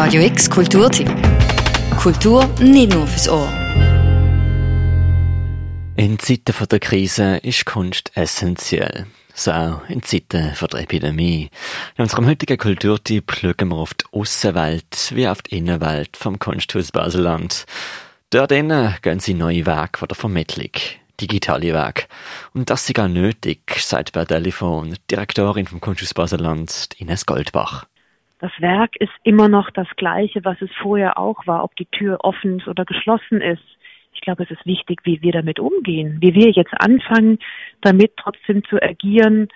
Radio X Kulturtipp. Kultur nicht nur fürs Ohr. In Zeiten der Krise ist Kunst essentiell. So auch in Zeiten der Epidemie. In unserem heutigen Kulturtipp schauen wir auf die Aussenwelt wie auf die Innenwelt vom Kunsthaus Baseland. Dort innen gehen sie neue Wege der Vermittlung digitale Weg. Und das ist gar nötig, sagt per Telefon Direktorin vom Kunsthaus Baseland, Ines Goldbach. Das Werk ist immer noch das gleiche, was es vorher auch war, ob die Tür offen oder geschlossen ist. Ich glaube, es ist wichtig, wie wir damit umgehen, wie wir jetzt anfangen, damit trotzdem zu agieren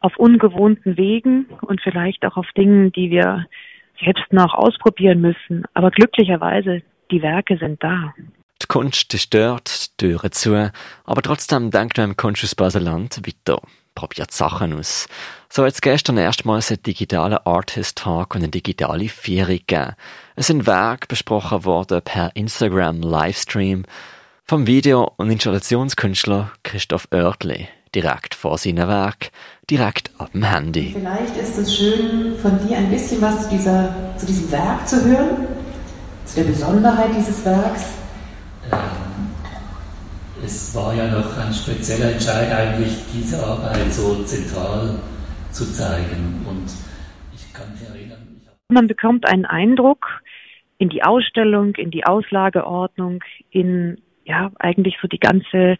auf ungewohnten Wegen und vielleicht auch auf Dingen, die wir selbst noch ausprobieren müssen. Aber glücklicherweise, die Werke sind da. Die Kunst ist dort, Türen zu, aber trotzdem denkt man im Kunsthaus Baseland weiter probiert Sachen aus. So hat es gestern erstmals einen digitalen Artist Talk und eine digitale Ferie gegeben. Es sind Werke besprochen worden per Instagram Livestream vom Video- und Installationskünstler Christoph Oertli. Direkt vor seinem Werk, direkt ab dem Handy. Vielleicht ist es schön, von dir ein bisschen was zu, dieser, zu diesem Werk zu hören, zu der Besonderheit dieses Werks. Es war ja noch ein spezieller Entscheid, eigentlich diese Arbeit so zentral zu zeigen. Und ich kann mich erinnern. Man bekommt einen Eindruck in die Ausstellung, in die Auslageordnung, in ja eigentlich so die ganze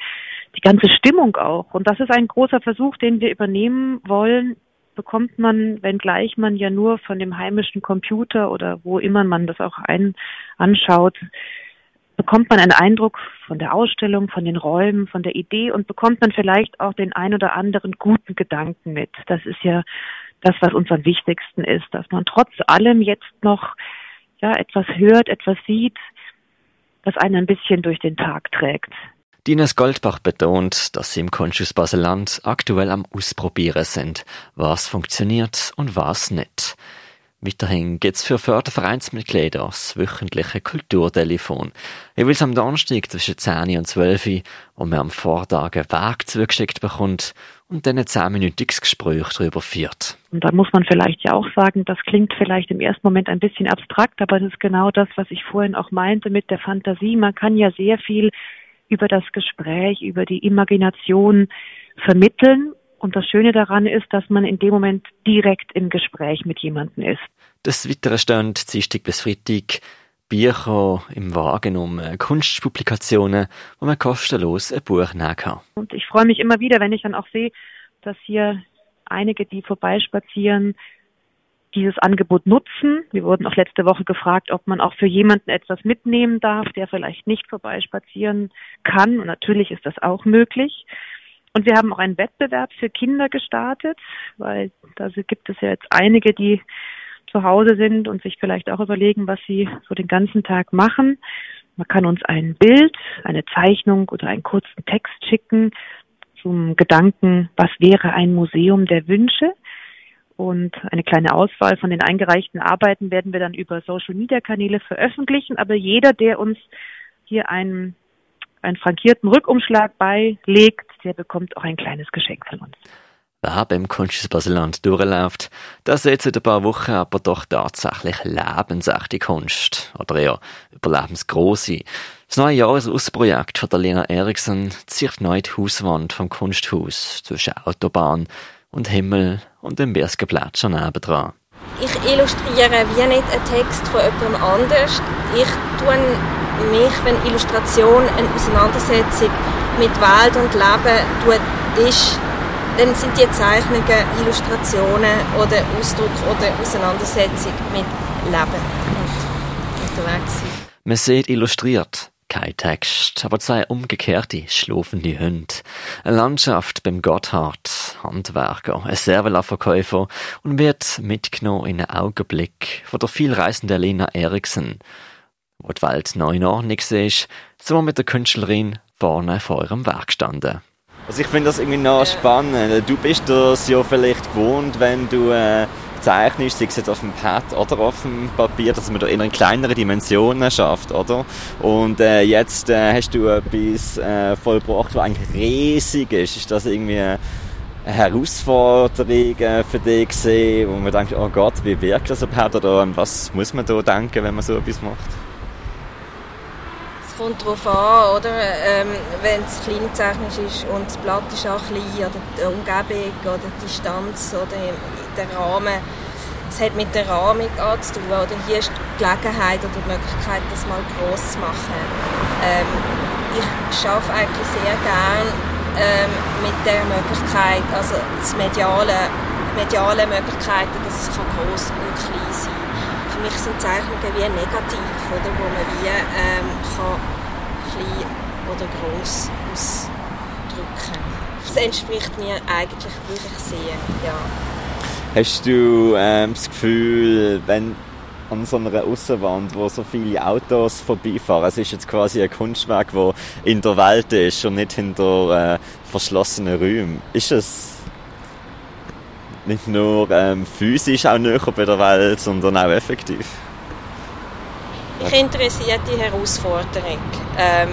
die ganze Stimmung auch. Und das ist ein großer Versuch, den wir übernehmen wollen. Bekommt man, wenngleich man ja nur von dem heimischen Computer oder wo immer man das auch ein anschaut, bekommt man einen Eindruck von der Ausstellung, von den Räumen, von der Idee und bekommt man vielleicht auch den ein oder anderen guten Gedanken mit. Das ist ja das, was uns am wichtigsten ist, dass man trotz allem jetzt noch ja etwas hört, etwas sieht, das einen ein bisschen durch den Tag trägt. Dines Goldbach betont, dass sie im Kunsthaus Baseland aktuell am Ausprobieren sind, was funktioniert und was nicht. Weiterhin gibt's für Fördervereinsmitglieder das wöchentliche Kulturtelefon. Jeweils am Donnerstag zwischen 10 und 12 wo man am Vortag einen Weg zugeschickt bekommt und dann ein zehnminütiges Gespräch darüber führt. Und da muss man vielleicht ja auch sagen, das klingt vielleicht im ersten Moment ein bisschen abstrakt, aber das ist genau das, was ich vorhin auch meinte mit der Fantasie. Man kann ja sehr viel über das Gespräch, über die Imagination vermitteln und das Schöne daran ist, dass man in dem Moment direkt im Gespräch mit jemandem ist. Des Weiteren stehen Dienstag bis Freitag Bücher im Wagen um äh, Kunstpublikationen, wo man kostenlos ein Buch nehmen kann. Und ich freue mich immer wieder, wenn ich dann auch sehe, dass hier einige, die vorbeispazieren, dieses Angebot nutzen. Wir wurden auch letzte Woche gefragt, ob man auch für jemanden etwas mitnehmen darf, der vielleicht nicht vorbeispazieren kann. Und natürlich ist das auch möglich. Und wir haben auch einen Wettbewerb für Kinder gestartet, weil da gibt es ja jetzt einige, die zu Hause sind und sich vielleicht auch überlegen, was sie so den ganzen Tag machen. Man kann uns ein Bild, eine Zeichnung oder einen kurzen Text schicken zum Gedanken, was wäre ein Museum der Wünsche? Und eine kleine Auswahl von den eingereichten Arbeiten werden wir dann über Social Media Kanäle veröffentlichen. Aber jeder, der uns hier einen, einen frankierten Rückumschlag beilegt, der bekommt auch ein kleines Geschenk von uns. Wer beim Kunsthaus Baseland durchläuft, das sieht seit ein paar Wochen aber doch tatsächlich lebensechte Kunst. Oder eher überlebensgroße. Das neue Jahresausprojekt von der Lena Eriksson zieht neu die Hauswand vom Kunsthaus zwischen Autobahn und Himmel und dem Bergeplätscher nebendran. Ich illustriere wie nicht einen Text von jemandem anders. Ich tue mich, wenn Illustration eine Auseinandersetzung mit Welt und Leben tut, ist, dann sind die Zeichnungen Illustrationen oder Ausdruck oder Auseinandersetzung mit Leben und unterwegs. Man sieht illustriert, kein Text, aber zwei umgekehrte, schlafende Hunde. Eine Landschaft beim Gotthard, Handwerker, ein Servela-Verkäufer und wird mitgenommen in einen Augenblick von der vielreisenden Lena Eriksen, wo die Welt neu in Ordnung ist, so mit der Künstlerin vorne vor ihrem Werk gestanden. Also ich finde das irgendwie noch spannend. Du bist das ja vielleicht gewohnt, wenn du äh, zeichnest, sei es jetzt auf dem Pad oder auf dem Papier, dass man da in kleineren Dimensionen schafft, oder? Und äh, jetzt äh, hast du etwas äh, vollbracht, was eigentlich riesig ist. Ist das irgendwie Herausforderungen für dich gesehen, wo man denkt, oh Gott, wie wirkt das überhaupt? Oder was muss man da denken, wenn man so etwas macht? Kommt darauf an, oder? Ähm, wenn es kleinzeichnisch ist und das Blatt ist auch klein, oder die Umgebung, oder die Distanz, oder der Rahmen. Es hat mit der Rahmung zu tun, oder hier ist die Gelegenheit oder die Möglichkeit, das mal gross zu machen. Ähm, ich arbeite eigentlich sehr gerne ähm, mit der Möglichkeit, also das mediale, mediale Möglichkeiten, dass es gross und klein sein kann. Mich sind Zeichnungen wie negativ, oder, wo man wie ähm, kann klein oder gross ausdrücken. Das entspricht mir eigentlich wirklich sehr, ja. Hast du ähm, das Gefühl, wenn an so einer Außenwand, wo so viele Autos vorbeifahren. Es ist jetzt quasi ein Kunstwerk, wo in der Welt ist und nicht hinter äh, verschlossenen Räumen. Ist es nicht nur ähm, physisch auch näher bei der Welt, sondern auch effektiv? Mich interessiert die Herausforderung ähm,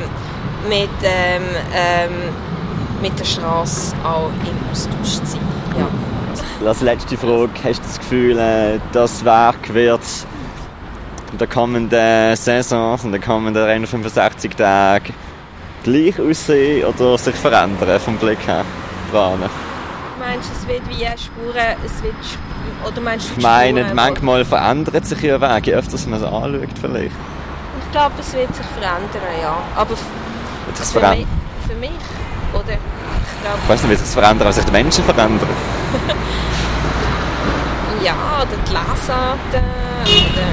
mit, ähm, ähm, mit der Straße auch im Austausch zu sein. Ja. Als letzte Frage, hast du das Gefühl, äh, das Werk wird in der kommenden Saison, in den kommenden 165 Tagen gleich aussehen oder sich verändern vom Blick her? Dran? Meinst du, es wird wie Spuren, es wird oder meinst du Ich meine, Spuren, manchmal verändert sich ja Weg, je öfter man es anschaut vielleicht. Ich glaube, es wird sich verändern, ja. Aber für, mich, für mich, oder? Ich, glaub, ich weiß nicht, wie sich das verändert, aber sich die Menschen verändern. ja, oder die Lesarten, oder... Äh,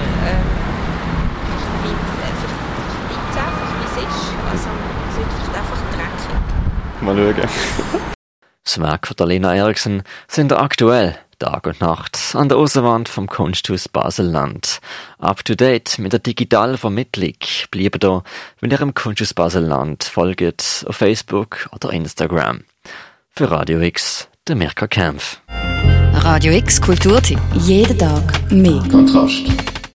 Mal schauen. Das Werk von der Lena Eriksen sind aktuell Tag und Nacht an der Außenwand vom Kunsthaus Baselland. Up to date mit der digitalen Vermittlung bleiben da, wenn ihr im Kunsthaus Baselland folgt auf Facebook oder Instagram. Für Radio X, der Mirka Kempf. Radio X Kulturtipp. Jeden Tag mehr. Kontrast.